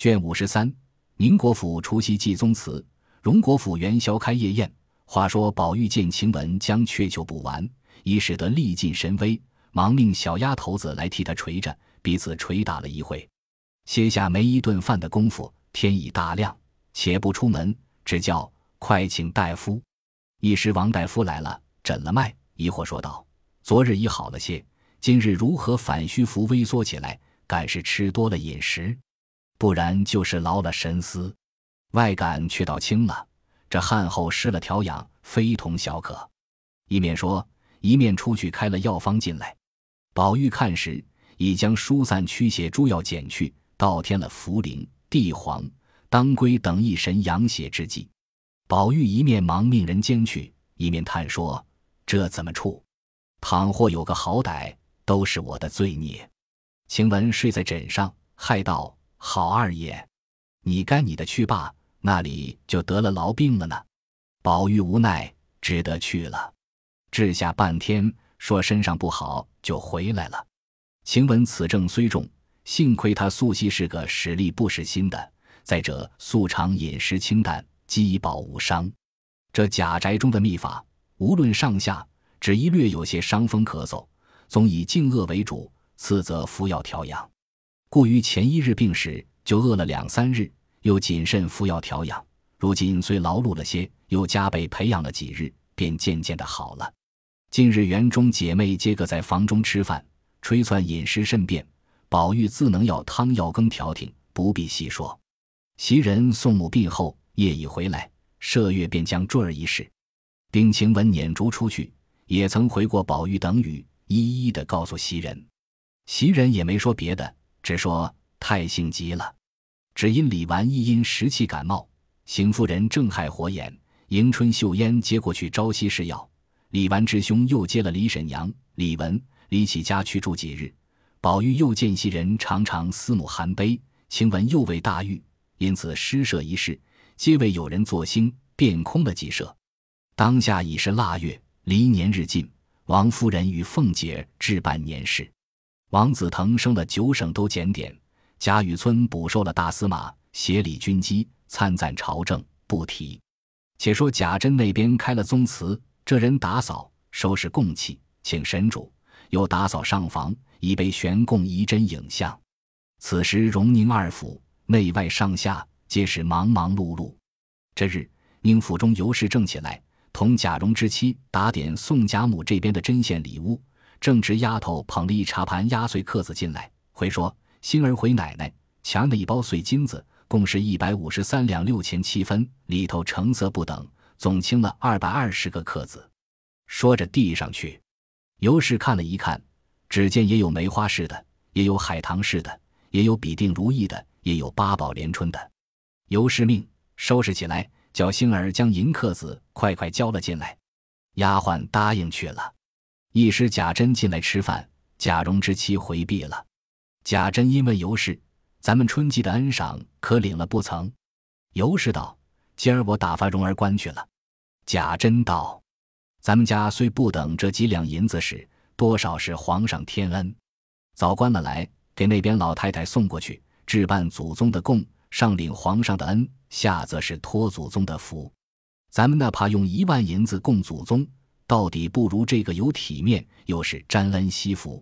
卷五十三，宁国府除夕祭宗祠，荣国府元宵开夜宴。话说宝玉见晴雯将鹊球补完，已使得力尽神微，忙命小丫头子来替他捶着，彼此捶打了一会，歇下没一顿饭的功夫，天已大亮，且不出门，只叫快请大夫。一时王大夫来了，诊了脉，疑惑说道：“昨日已好了些，今日如何反虚浮微缩起来？敢是吃多了饮食，不然就是劳了神思。外感却倒轻了。”这汗后失了调养，非同小可。一面说，一面出去开了药方进来。宝玉看时，已将疏散驱邪诸药减去，倒添了茯苓、地黄、当归等一神养血之剂。宝玉一面忙命人煎去，一面叹说：“这怎么处？倘或有个好歹，都是我的罪孽。”晴雯睡在枕上，害道：“好二爷，你该你的去罢。”那里就得了痨病了呢，宝玉无奈，只得去了。治下半天，说身上不好，就回来了。晴雯此症虽重，幸亏她素昔是个使力不使心的，再者素常饮食清淡，饥饱无伤。这贾宅中的秘法，无论上下，只一略有些伤风咳嗽，总以静饿为主，次则服药调养。故于前一日病时，就饿了两三日。又谨慎服药调养，如今虽劳碌了些，又加倍培养了几日，便渐渐的好了。近日园中姐妹皆各在房中吃饭，吹算饮食甚便，宝玉自能要汤药羹调停，不必细说。袭人宋母病后，夜已回来，麝月便将坠儿一事，丁晴雯撵逐出去，也曾回过宝玉等语，一一的告诉袭人。袭人也没说别的，只说太性急了。只因李纨一因时气感冒，邢夫人正害火眼，迎春、秀烟接过去朝夕试药。李纨之兄又接了李婶娘、李文、李启家去住几日。宝玉又见袭人常常思母含悲，晴雯又为大愈，因此施舍一事，皆为有人作兴，便空了几社。当下已是腊月，离年日近，王夫人与凤姐置办年事，王子腾升了九省都检点。贾雨村补收了大司马，协理军机，参赞朝政，不提。且说贾珍那边开了宗祠，这人打扫收拾供器，请神主，又打扫上房，以备悬供仪真影像。此时荣宁二府内外上下皆是忙忙碌碌。这日宁府中尤氏正起来，同贾蓉之妻打点宋贾母这边的针线礼物，正值丫头捧了一茶盘压岁克子进来，回说。星儿回奶奶，抢了一包碎金子，共是一百五十三两六钱七分，里头成色不等，总清了二百二十个克子。说着递上去，尤氏看了一看，只见也有梅花式的，也有海棠式的，也有比定如意的，也有八宝连春的。尤氏命收拾起来，叫星儿将银克子快快交了进来。丫鬟答应去了。一时贾珍进来吃饭，贾蓉之妻回避了。贾珍因问尤氏：“咱们春季的恩赏可领了不曾？”尤氏道：“今儿我打发蓉儿官去了。”贾珍道：“咱们家虽不等这几两银子使，多少是皇上天恩，早关了来，给那边老太太送过去，置办祖宗的供，上领皇上的恩，下则是托祖宗的福。咱们那怕用一万银子供祖宗，到底不如这个有体面，又是沾恩惜福。”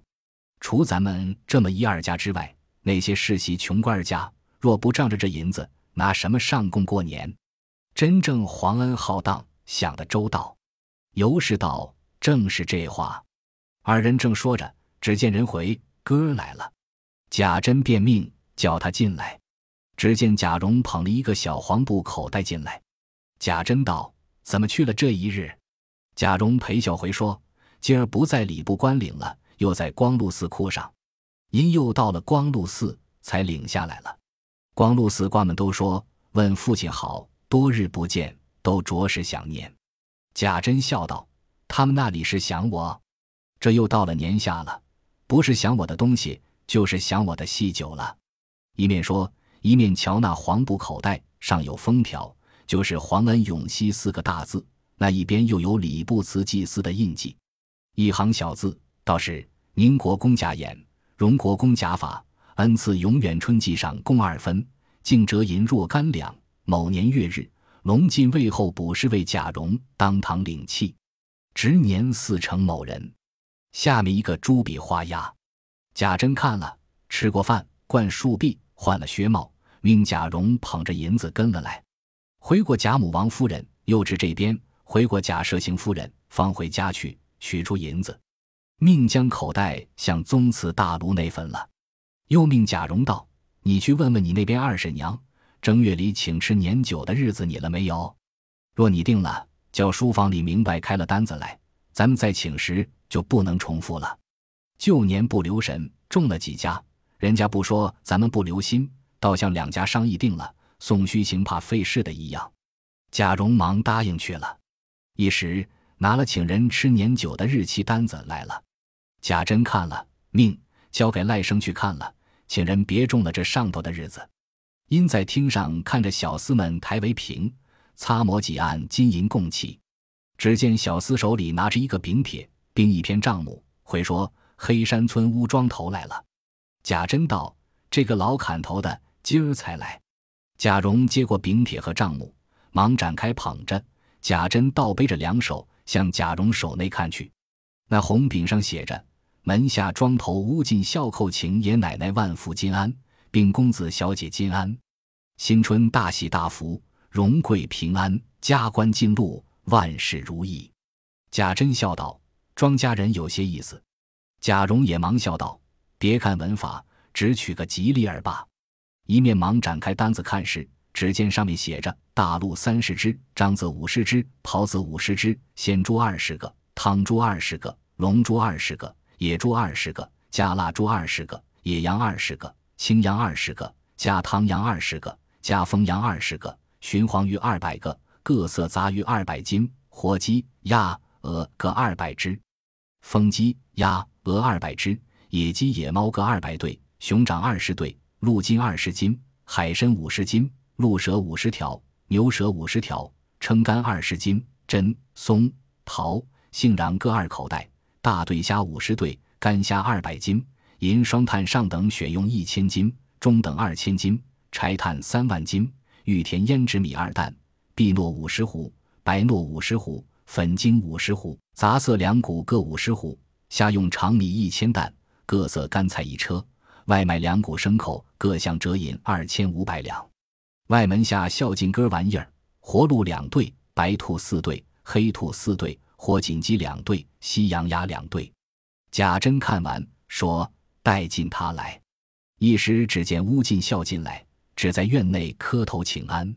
除咱们这么一二家之外，那些世袭穷官家，若不仗着这银子，拿什么上供过年？真正皇恩浩荡，想得周到。尤氏道：“正是这话。”二人正说着，只见人回哥来了。贾珍便命叫他进来。只见贾蓉捧了一个小黄布口袋进来。贾珍道：“怎么去了这一日？”贾蓉陪笑回说：“今儿不在礼部官领了。”又在光禄寺哭上，因又到了光禄寺，才领下来了。光禄寺官们都说问父亲好，多日不见，都着实想念。贾珍笑道：“他们那里是想我，这又到了年下了，不是想我的东西，就是想我的细酒了。”一面说，一面瞧那黄布口袋上有封条，就是“皇恩永熙”四个大字，那一边又有礼部祠祭司的印记，一行小字。倒是宁国公贾演，荣国公贾法，恩赐永远春季上贡二分，竟折银若干两。某年月日，隆进位后补侍卫贾蓉当堂领契，直年四成某人。下面一个朱笔画押。贾珍看了，吃过饭，灌树壁，换了靴帽，命贾蓉捧着银子跟了来。回过贾母、王夫人，又至这边，回过贾赦行夫人，方回家去，取出银子，命将口袋向宗祠大炉内焚了。又命贾蓉道：“你去问问你那边二婶娘，正月里请吃年酒的日子你了没有？若你定了，叫书房里明白开了单子来，咱们再请时就不能重复了。旧年不留神中了几家，人家不说咱们不留心，倒像两家商议定了，送虚行怕费事的一样。”贾蓉忙答应去了，一时拿了请人吃年酒的日期单子来了。贾珍看了，命交给赖生去看了。请人别中了这上头的日子，因在厅上看着小厮们抬为瓶，擦抹几案金银供器。只见小厮手里拿着一个饼帖，并一篇账目，回说黑山村乌庄头来了。贾珍道：“这个老砍头的今儿才来。”贾蓉接过饼帖和账目，忙展开捧着。贾珍倒背着两手向贾蓉手内看去，那红饼上写着。门下庄头乌进孝叩请爷奶奶万福金安，并公子小姐金安，新春大喜大福，荣贵平安，加官进禄，万事如意。贾珍笑道：“庄家人有些意思。”贾蓉也忙笑道：“别看文法，只取个吉利儿罢。”一面忙展开单子看时，只见上面写着：“大鹿三十只，獐子五十只，狍子五十只，鲜猪二十个，汤猪二十个，龙猪二十个。”野猪二十个，加腊猪二十个，野羊二十个，青羊二十个，加汤羊二十个，加风羊二十个，寻黄鱼二百个，各色杂鱼二百斤，活鸡、鸭、鹅各二百只，风鸡、鸭、鹅二百只，野鸡、野猫各二百对，熊掌二十对，鹿筋二十斤，海参五十斤，鹿舌五十条，牛舌五十条，撑干二十斤，真、松、桃、杏瓤各二口袋。大对虾五十对，干虾二百斤，银双炭上等选用一千斤，中等二千斤，柴炭三万斤，玉田胭脂米二担，碧糯五十壶，白糯五十壶，粉精五十壶，杂色两谷各五十壶，虾用长米一千担，各色干菜一车，外卖两谷牲口各项折银二千五百两。外门下孝敬哥玩意儿，活鹿两对，白兔四对，黑兔四对。或锦鸡两对，西洋鸭两对。贾珍看完，说：“带进他来。”一时只见乌进孝进来，只在院内磕头请安。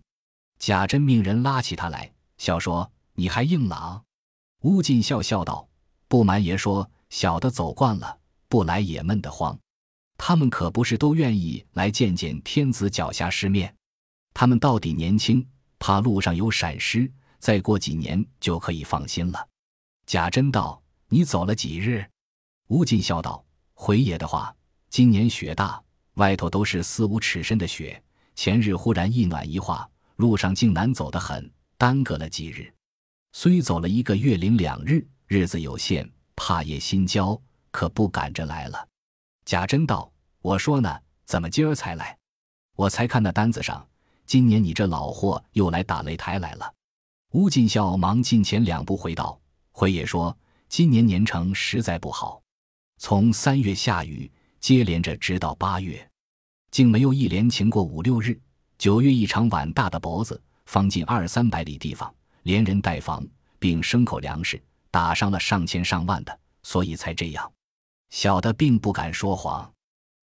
贾珍命人拉起他来，笑说：“你还硬朗？”乌进孝笑道：“不瞒爷说，小的走惯了，不来也闷得慌。他们可不是都愿意来见见天子脚下世面。他们到底年轻，怕路上有闪失，再过几年就可以放心了。”贾珍道：“你走了几日？”吴进笑道：“回爷的话，今年雪大，外头都是四五尺深的雪。前日忽然一暖一化，路上竟难走得很，耽搁了几日。虽走了一个月零两日，日子有限，怕也心焦，可不赶着来了。”贾珍道：“我说呢，怎么今儿才来？我才看那单子上，今年你这老货又来打擂台来了。”吴进孝忙进前两步回道。回爷说：“今年年成实在不好，从三月下雨，接连着直到八月，竟没有一连晴过五六日。九月一场碗大的雹子，方近二三百里地方，连人带房并牲口粮食，打伤了上千上万的，所以才这样。小的并不敢说谎。”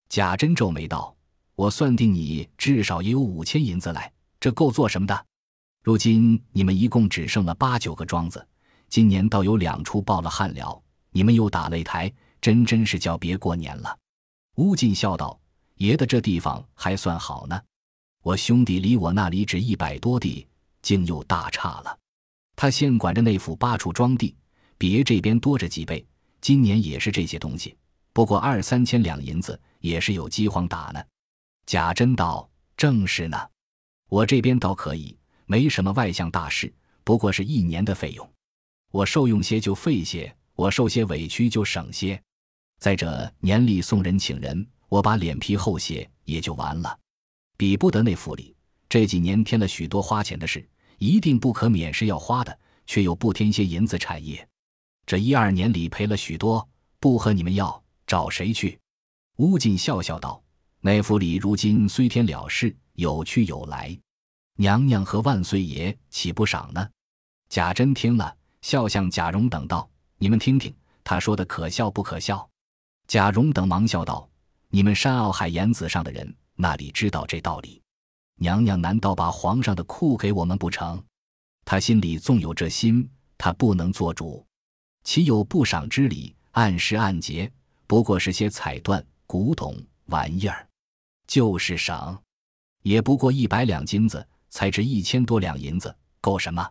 贾珍皱眉道：“我算定你至少也有五千银子来，这够做什么的？如今你们一共只剩了八九个庄子。”今年倒有两处报了旱了，你们又打擂台，真真是叫别过年了。乌进笑道：“爷的这地方还算好呢，我兄弟离我那里只一百多地，竟又大差了。他现管着那府八处庄地，比爷这边多着几倍。今年也是这些东西，不过二三千两银子，也是有饥荒打呢。”贾珍道：“正是呢，我这边倒可以，没什么外向大事，不过是一年的费用。”我受用些就费些，我受些委屈就省些。再者年里送人请人，我把脸皮厚些也就完了。比不得那府里这几年添了许多花钱的事，一定不可免是要花的，却又不添些银子产业。这一二年里赔了许多，不和你们要，找谁去？乌进笑笑道：“那府里如今虽添了事，有去有来，娘娘和万岁爷岂不赏呢？”贾珍听了，笑向贾蓉等道：“你们听听，他说的可笑不可笑？”贾蓉等忙笑道：“你们山坳海盐子上的人，哪里知道这道理？娘娘难道把皇上的库给我们不成？他心里纵有这心，他不能做主。”岂有不赏之理？按时按节，不过是些彩缎、古董玩意儿，就是赏，也不过一百两金子，才值一千多两银子，够什么？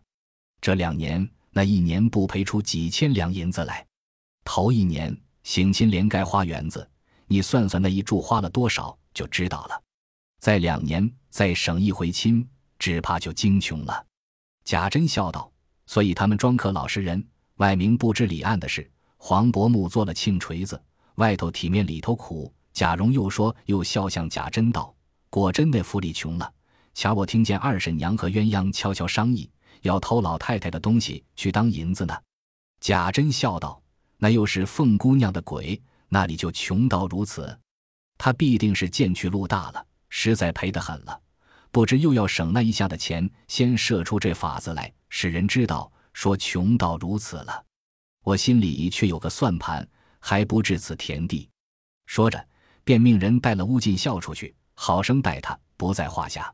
这两年，那一年不赔出几千两银子来？头一年省亲连盖花园子，你算算那一柱花了多少，就知道了。再两年再省一回亲，只怕就精穷了。贾珍笑道：“所以他们庄客老实人。”外明不知里暗的事，黄伯母做了庆锤子，外头体面里头苦。贾蓉又说又笑向贾珍道：“果真那府里穷了。瞧我听见二婶娘和鸳鸯悄悄商议，要偷老太太的东西去当银子呢。”贾珍笑道：“那又是凤姑娘的鬼，那里就穷到如此？她必定是见去路大了，实在赔得很了，不知又要省那一下的钱，先设出这法子来，使人知道。”说穷到如此了，我心里却有个算盘，还不至此田地。说着，便命人带了乌进孝出去，好生待他，不在话下。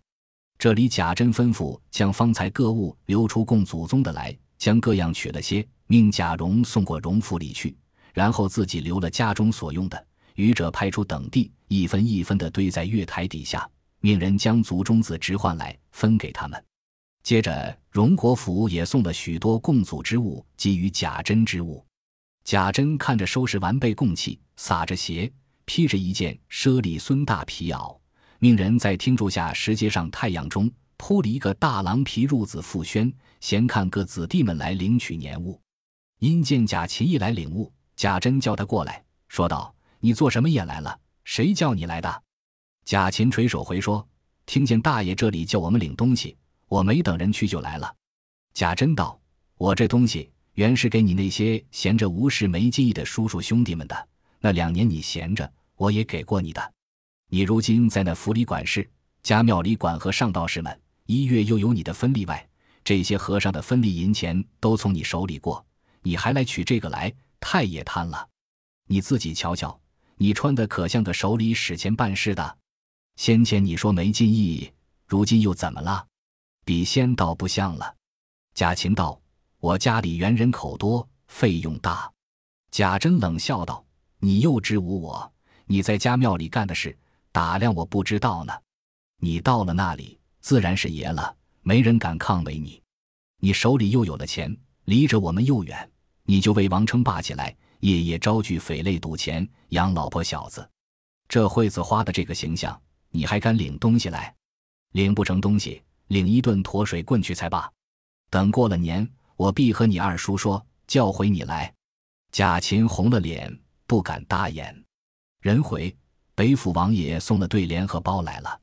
这里贾珍吩咐将方才各物留出供祖宗的来，将各样取了些，命贾蓉送过荣府里去，然后自己留了家中所用的，余者派出等地，一分一分的堆在月台底下，命人将族中子直唤来，分给他们。接着，荣国府也送了许多供祖之物，给予贾珍之物。贾珍看着收拾完备供器，撒着鞋，披着一件奢丽孙大皮袄，命人在厅柱下石阶上太阳中铺了一个大狼皮褥子，复宣，闲看各子弟们来领取年物。因见贾琴一来领物，贾珍叫他过来，说道：“你做什么也来了？谁叫你来的？”贾琴垂手回说：“听见大爷这里叫我们领东西。”我没等人去就来了，贾珍道：“我这东西原是给你那些闲着无事没记忆的叔叔兄弟们的。那两年你闲着，我也给过你的。你如今在那府里管事，家庙里管和尚道士们，一月又有你的分利外，这些和尚的分利银钱都从你手里过，你还来取这个来，太也贪了。你自己瞧瞧，你穿的可像个手里使钱办事的。先前你说没进意，如今又怎么了？”比先倒不像了。贾琴道：“我家里原人口多，费用大。”贾珍冷笑道：“你又知无我？你在家庙里干的事，打量我不知道呢。你到了那里，自然是爷了，没人敢抗违你。你手里又有了钱，离着我们又远，你就为王称霸起来，夜夜招聚匪类赌钱，养老婆小子。这惠子花的这个形象，你还敢领东西来？领不成东西。”领一顿驮水棍去才罢。等过了年，我必和你二叔说，叫回你来。贾琴红了脸，不敢大言。人回北府王爷送了对联和包来了。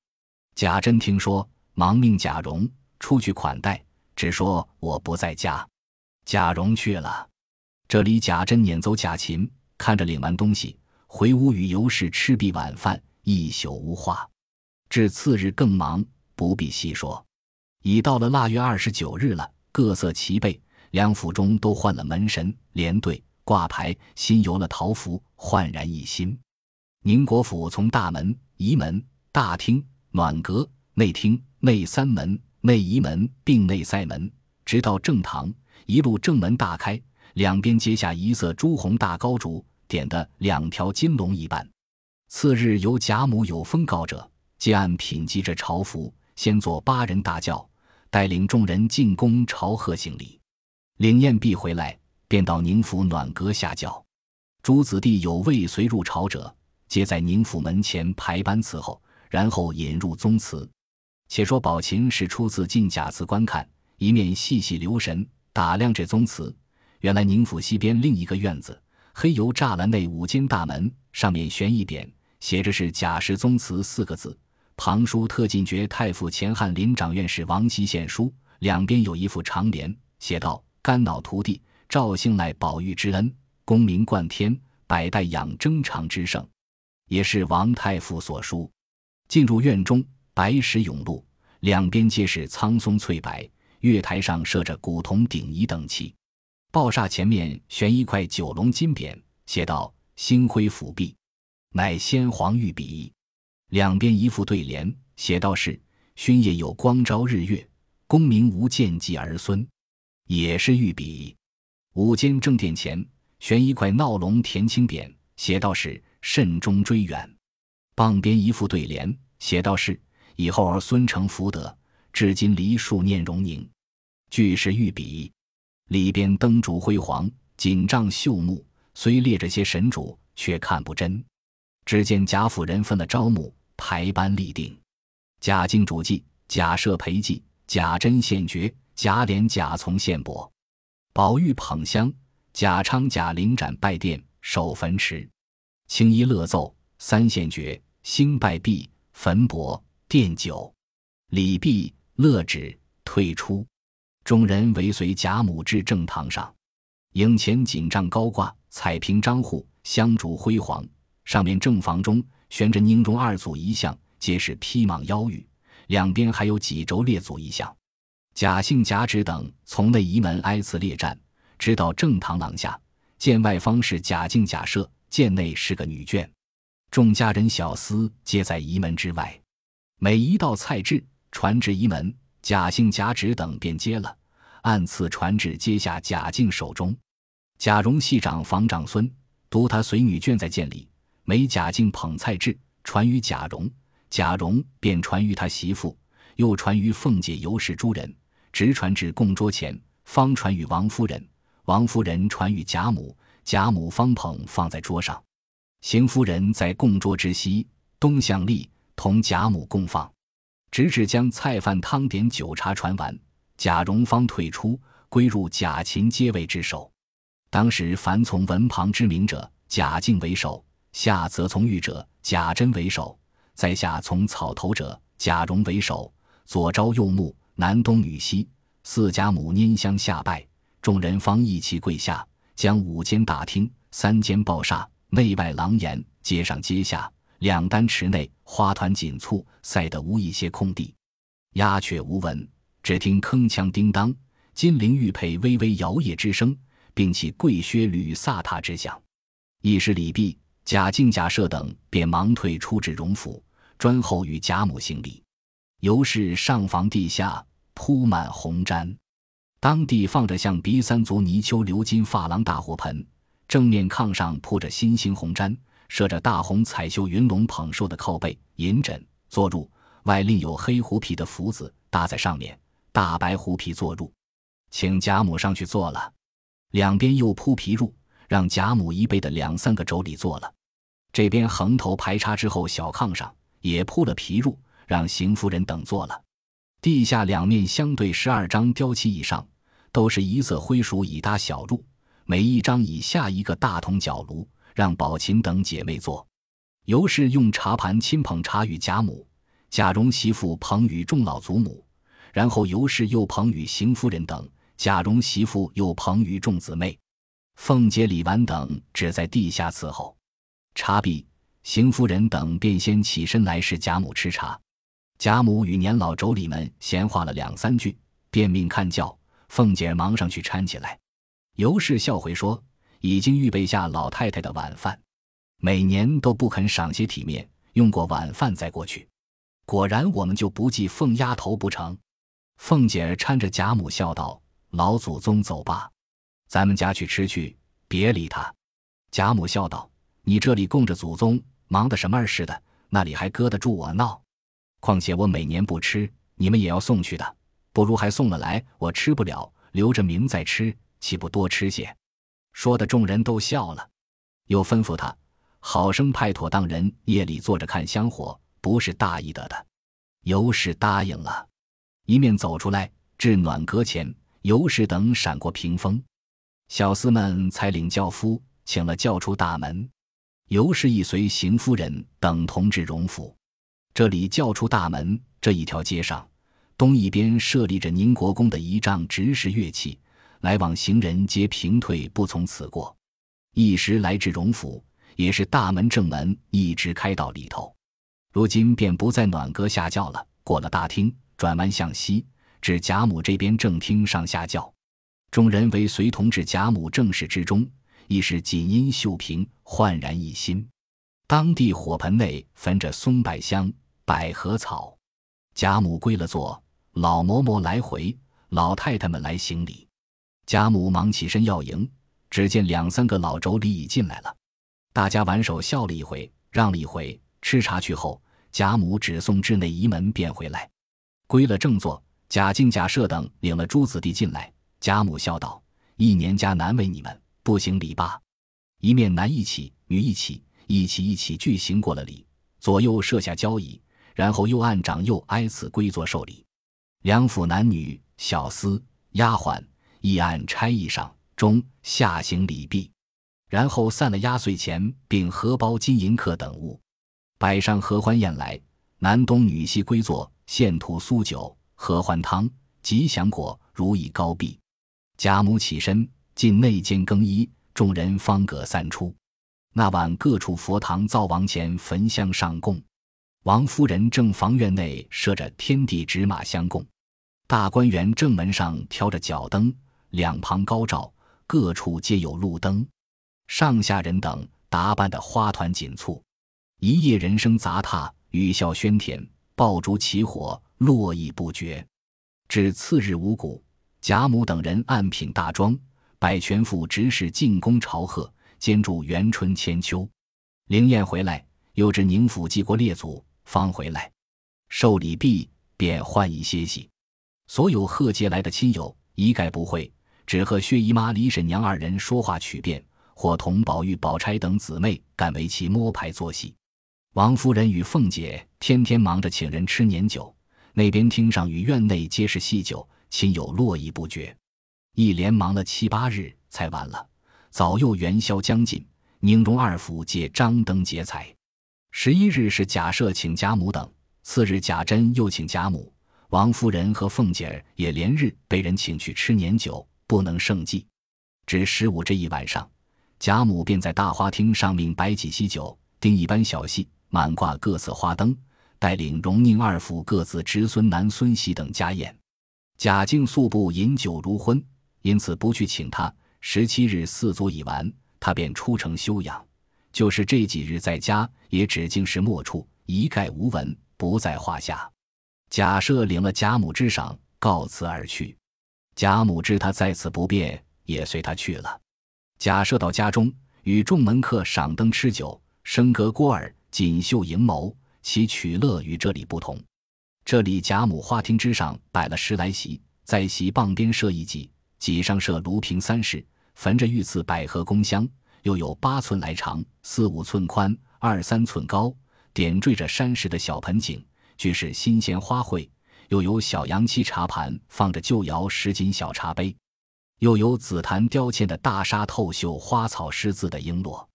贾珍听说，忙命贾蓉出去款待，只说我不在家。贾蓉去了。这里贾珍撵走贾琴，看着领完东西，回屋与尤氏吃毕晚饭，一宿无话。至次日更忙，不必细说。已到了腊月二十九日了，各色齐备，两府中都换了门神、连队、挂牌，新游了桃符，焕然一新。宁国府从大门、仪门、大厅、暖阁、内厅、内三门、内仪门并内塞门，直到正堂，一路正门大开，两边接下一色朱红大高烛，点的两条金龙一般。次日由贾母有封告者，皆按品级着朝服，先做八人大轿。带领众人进宫朝贺行礼，领宴毕回来，便到宁府暖阁下轿。诸子弟有未随入朝者，皆在宁府门前排班伺候，然后引入宗祠。且说宝琴是初次进贾祠观看，一面细细留神打量这宗祠。原来宁府西边另一个院子，黑油栅栏内五间大门，上面悬一匾，写着是“贾氏宗祠”四个字。旁书特进爵太傅前翰林长院士王熙献书，两边有一副长联，写道：“肝脑涂地，赵兴赖宝玉之恩，功名冠天，百代养征长之盛。”也是王太傅所书。进入院中，白石涌露，两边皆是苍松翠柏，月台上设着古铜鼎仪等器，报厦前面悬一块九龙金匾，写道：“星辉辅弼，乃先皇御笔。”两边一副对联，写道是：“勋业有光昭日月，功名无见继儿孙。”也是御笔。午间正殿前悬一块闹龙田青匾，写道是：“慎终追远。”傍边一副对联，写道是：“以后儿孙承福德，至今梨树念荣宁。”俱是御笔。里边灯烛辉煌，锦帐绣幕，虽列着些神主，却看不真。只见贾府人分了招募。排班立定，贾敬主祭，贾赦陪祭，贾珍献爵，贾琏、贾从献帛，宝玉捧香，贾昌、贾玲展拜殿，守坟池，青衣乐奏，三献爵，兴拜毕，焚帛，奠酒，礼毕，乐止，退出，众人围随贾母至正堂上，影前锦帐高挂，彩屏张户，香烛辉煌，上面正房中。悬着宁荣二祖遗像，皆是披蟒腰玉，两边还有几轴列祖遗像。贾姓、贾芷等从内仪门挨次列站，直到正堂廊下，见外方是贾敬、贾赦，见内是个女眷。众家人小厮皆在仪门之外。每一道菜制传至仪门，贾姓、贾芷等便接了，按次传至接下贾敬手中。贾蓉系长房长孙，独他随女眷在见里。每贾敬捧菜至，传于贾蓉，贾蓉便传于他媳妇，又传于凤姐、尤氏诸人，直传至供桌前，方传与王夫人。王夫人传与贾母，贾母方捧放在桌上。邢夫人在供桌之西，东向立，同贾母共放，直至将菜饭汤点酒茶传完，贾蓉方退出，归入贾芹接位之首。当时凡从文旁之名者，贾敬为首。下则从御者，贾珍为首；在下从草头者，贾蓉为首。左招右目，南东女西，四贾母拈香下拜，众人方一齐跪下，将五间大厅、三间报厦、内外廊檐、阶上阶下、两丹池内花团锦簇，塞得无一些空地。鸦雀无闻，只听铿锵叮当，金陵玉佩微微摇曳之声，并起跪靴履飒沓之响。一时礼毕。贾敬、贾赦等便忙退出至荣府，专候与贾母行礼。尤氏上房地下铺满红毡，当地放着像鼻三足泥鳅鎏金珐琅大火盆，正面炕上铺着新兴红毡，设着大红彩绣云龙捧寿的靠背、银枕、坐褥，外另有黑狐皮的福子搭在上面，大白狐皮坐褥，请贾母上去坐了。两边又铺皮褥，让贾母一辈的两三个妯娌坐了。这边横头排插之后，小炕上也铺了皮褥，让邢夫人等坐了。地下两面相对十二张雕漆以上，都是一色灰鼠以搭小褥，每一张以下一个大铜角炉，让宝琴等姐妹坐。尤氏用茶盘亲捧茶与贾母，贾蓉媳妇捧与众老祖母，然后尤氏又捧与邢夫人等，贾蓉媳妇又捧与众姊妹。凤姐、李纨等只在地下伺候。茶毕，邢夫人等便先起身来侍贾母吃茶。贾母与年老妯娌们闲话了两三句，便命看轿。凤姐忙上去搀起来。尤氏笑回说：“已经预备下老太太的晚饭，每年都不肯赏些体面，用过晚饭再过去。果然我们就不记凤丫头不成？”凤姐儿搀着贾母笑道：“老祖宗走吧，咱们家去吃去，别理他。”贾母笑道。你这里供着祖宗，忙的什么似的？那里还搁得住我闹？况且我每年不吃，你们也要送去的，不如还送了来，我吃不了，留着明再吃，岂不多吃些？说的众人都笑了，又吩咐他好生派妥当人夜里坐着看香火，不是大意得的。尤氏答应了，一面走出来至暖阁前，尤氏等闪过屏风，小厮们才领轿夫请了轿出大门。尤氏亦随邢夫人等同至荣府，这里叫出大门这一条街上，东一边设立着宁国公的仪仗执事乐器，来往行人皆平退不从此过。一时来至荣府，也是大门正门一直开到里头。如今便不在暖阁下轿了，过了大厅，转弯向西，至贾母这边正厅上下轿。众人为随同至贾母正室之中，亦是锦衣绣屏，焕然一新。当地火盆内焚着松柏香、百合草。贾母归了座，老嬷嬷来回，老太太们来行礼。贾母忙起身要迎，只见两三个老妯娌已进来了。大家挽手笑了一回，让了一回，吃茶去后，贾母只送至内仪门便回来。归了正座，贾敬、贾赦等领了诸子弟进来。贾母笑道：“一年家难为你们，不行礼罢。”一面男一起，女一起。一起一起俱行过了礼，左右设下交椅，然后又按长幼挨次归座受礼。两府男女、小厮、丫鬟亦按差役上中下行礼毕，然后散了压岁钱，并荷包、金银客等物，摆上合欢宴来。男东女西归坐，献土酥酒、合欢汤、吉祥果，如意高壁。贾母起身进内间更衣，众人方各散出。那晚各处佛堂灶王前焚香上供，王夫人正房院内设着天地纸马相供，大观园正门上挑着脚灯，两旁高照，各处皆有路灯，上下人等打扮的花团锦簇，一夜人声杂沓，语笑喧天，爆竹起火，络绎不绝。至次日五谷，贾母等人按品大庄，百全府执事进宫朝贺。兼住元春千秋，灵验回来，又至宁府祭过列祖，方回来。受礼毕，便换衣歇息。所有贺节来的亲友一概不会，只和薛姨妈、李婶娘二人说话取辩，或同宝玉、宝钗等姊妹干围棋摸牌作戏。王夫人与凤姐天天忙着请人吃年酒，那边厅上与院内皆是戏酒，亲友络绎不绝，一连忙了七八日，才完了。早又元宵将近，宁荣二府皆张灯结彩。十一日是贾赦请贾母等，次日贾珍又请贾母、王夫人和凤姐儿也连日被人请去吃年酒，不能胜计。至十五这一晚上，贾母便在大花厅上命摆几席酒，定一班小戏，满挂各色花灯，带领荣宁二府各自侄孙男孙媳等家宴。贾敬素不饮酒如昏，因此不去请他。十七日四足已完，他便出城休养。就是这几日在家，也只经是莫处，一概无闻，不在话下。贾赦领了贾母之赏，告辞而去。贾母知他在此不便，也随他去了。贾赦到家中，与众门客赏灯吃酒，笙歌郭耳，锦绣盈眸，其取乐与这里不同。这里贾母花厅之上摆了十来席，在席傍边设一几。几上设炉瓶三室，焚着御赐百合宫香，又有八寸来长、四五寸宽、二三寸高，点缀着山石的小盆景，俱是新鲜花卉；又有小洋漆茶盘，放着旧窑十斤小茶杯；又有紫檀雕嵌的大沙透绣花草狮子的璎珞。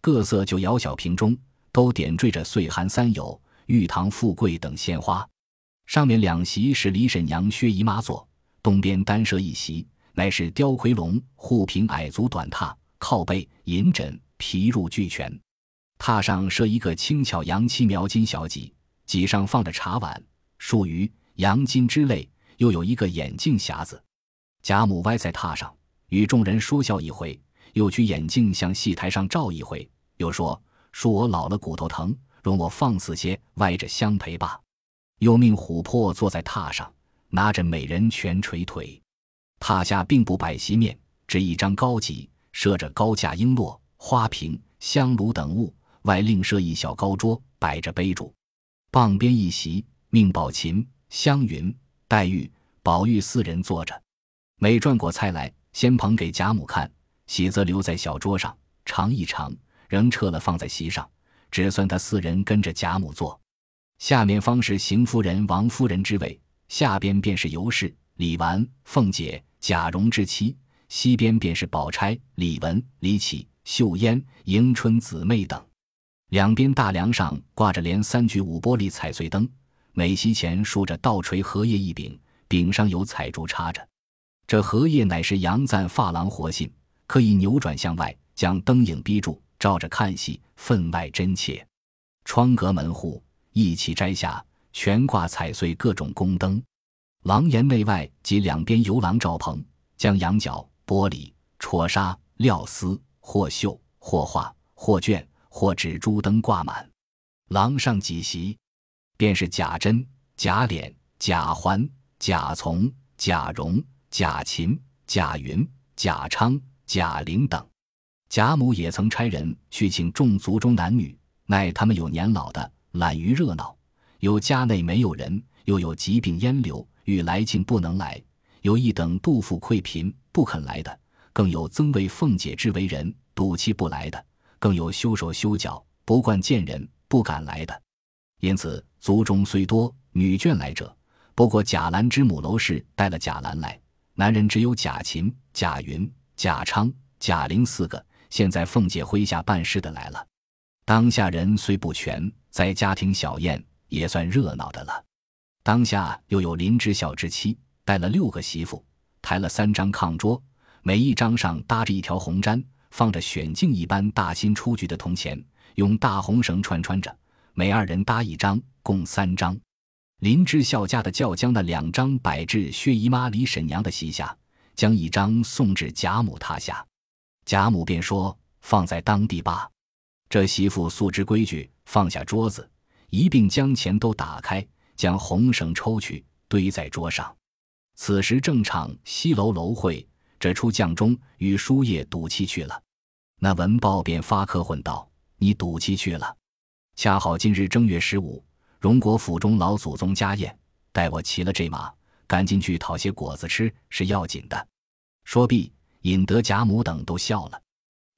各色旧窑小瓶中都点缀着岁寒三友、玉堂富贵等鲜花。上面两席是李婶娘、薛姨妈坐，东边单设一席。乃是雕魁龙、护平矮足短榻，靠背银枕，皮褥俱全。榻上设一个轻巧洋漆描金小几，几上放着茶碗、漱鱼、洋金之类，又有一个眼镜匣子。贾母歪在榻上，与众人说笑一回，又取眼镜向戏台上照一回，又说：“恕我老了骨头疼，容我放肆些，歪着相陪吧。”又命琥珀坐在榻上，拿着美人拳捶腿。榻下并不摆席面，只一张高几，设着高架璎珞、花瓶、香炉等物，外另设一小高桌，摆着杯箸。傍边一席，命宝琴、湘云、黛玉、宝玉四人坐着。每转过菜来，先捧给贾母看，喜则留在小桌上尝一尝，仍撤了放在席上，只算他四人跟着贾母坐。下面方是邢夫人、王夫人之位，下边便是尤氏、李纨、凤姐。贾蓉之妻，西边便是宝钗、李文、李绮、秀烟、迎春姊妹等。两边大梁上挂着连三局五玻璃彩穗灯，每席前竖着倒垂荷叶一柄，柄上有彩珠插着。这荷叶乃是杨赞发廊活信，可以扭转向外，将灯影逼住，照着看戏，分外真切。窗格门户一起摘下，全挂彩穗各种宫灯。廊檐内外及两边游廊罩棚，将羊角、玻璃、戳纱、料丝、或绣、或画、或卷、或纸珠灯挂满。廊上几席，便是贾珍、贾琏、贾环、贾从、贾蓉。贾琴、贾云、贾昌、贾玲等，贾母也曾差人去请众族中男女，奈他们有年老的，懒于热闹；有家内没有人，又有疾病烟流，欲来庆不能来；有一等肚腹溃贫不肯来的，更有曾为凤姐之为人赌气不来的，更有修手修脚不惯见人不敢来的。因此族中虽多女眷来者，不过贾兰之母娄氏带了贾兰来。男人只有贾琴、贾云、贾昌、贾玲四个。现在凤姐麾下办事的来了，当下人虽不全，在家庭小宴也算热闹的了。当下又有林之孝之妻带了六个媳妇，抬了三张炕桌，每一张上搭着一条红毡，放着选镜一般大新出局的铜钱，用大红绳串穿着，每二人搭一张，共三张。林之孝家的轿将那两张摆至薛姨妈、李婶娘的膝下，将一张送至贾母榻下。贾母便说：“放在当地吧。”这媳妇素知规矩，放下桌子，一并将钱都打开，将红绳抽去，堆在桌上。此时正唱西楼楼会，这出将中与叔业赌气去了。那文豹便发科混道：“你赌气去了，恰好今日正月十五。”荣国府中老祖宗家宴，待我骑了这马，赶紧去讨些果子吃是要紧的。说毕，引得贾母等都笑了，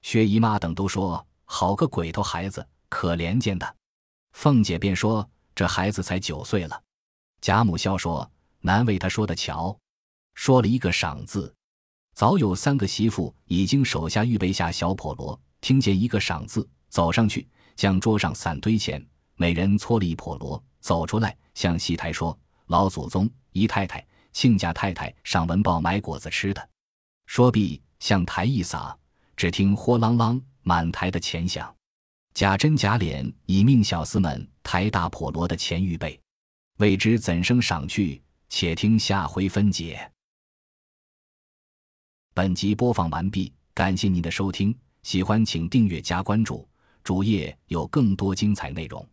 薛姨妈等都说：“好个鬼头孩子，可怜见的。”凤姐便说：“这孩子才九岁了。”贾母笑说：“难为他说的巧。”说了一个赏字，早有三个媳妇已经手下预备下小笸箩，听见一个赏字，走上去将桌上散堆钱。每人搓了一笸箩，走出来向戏台说：“老祖宗、姨太太、亲家太太上文报买果子吃的。”说毕，向台一撒，只听豁啷啷，满台的钱响。贾珍、贾琏已命小厮们抬大笸箩的钱预备，未知怎生赏去？且听下回分解。本集播放完毕，感谢您的收听，喜欢请订阅加关注，主页有更多精彩内容。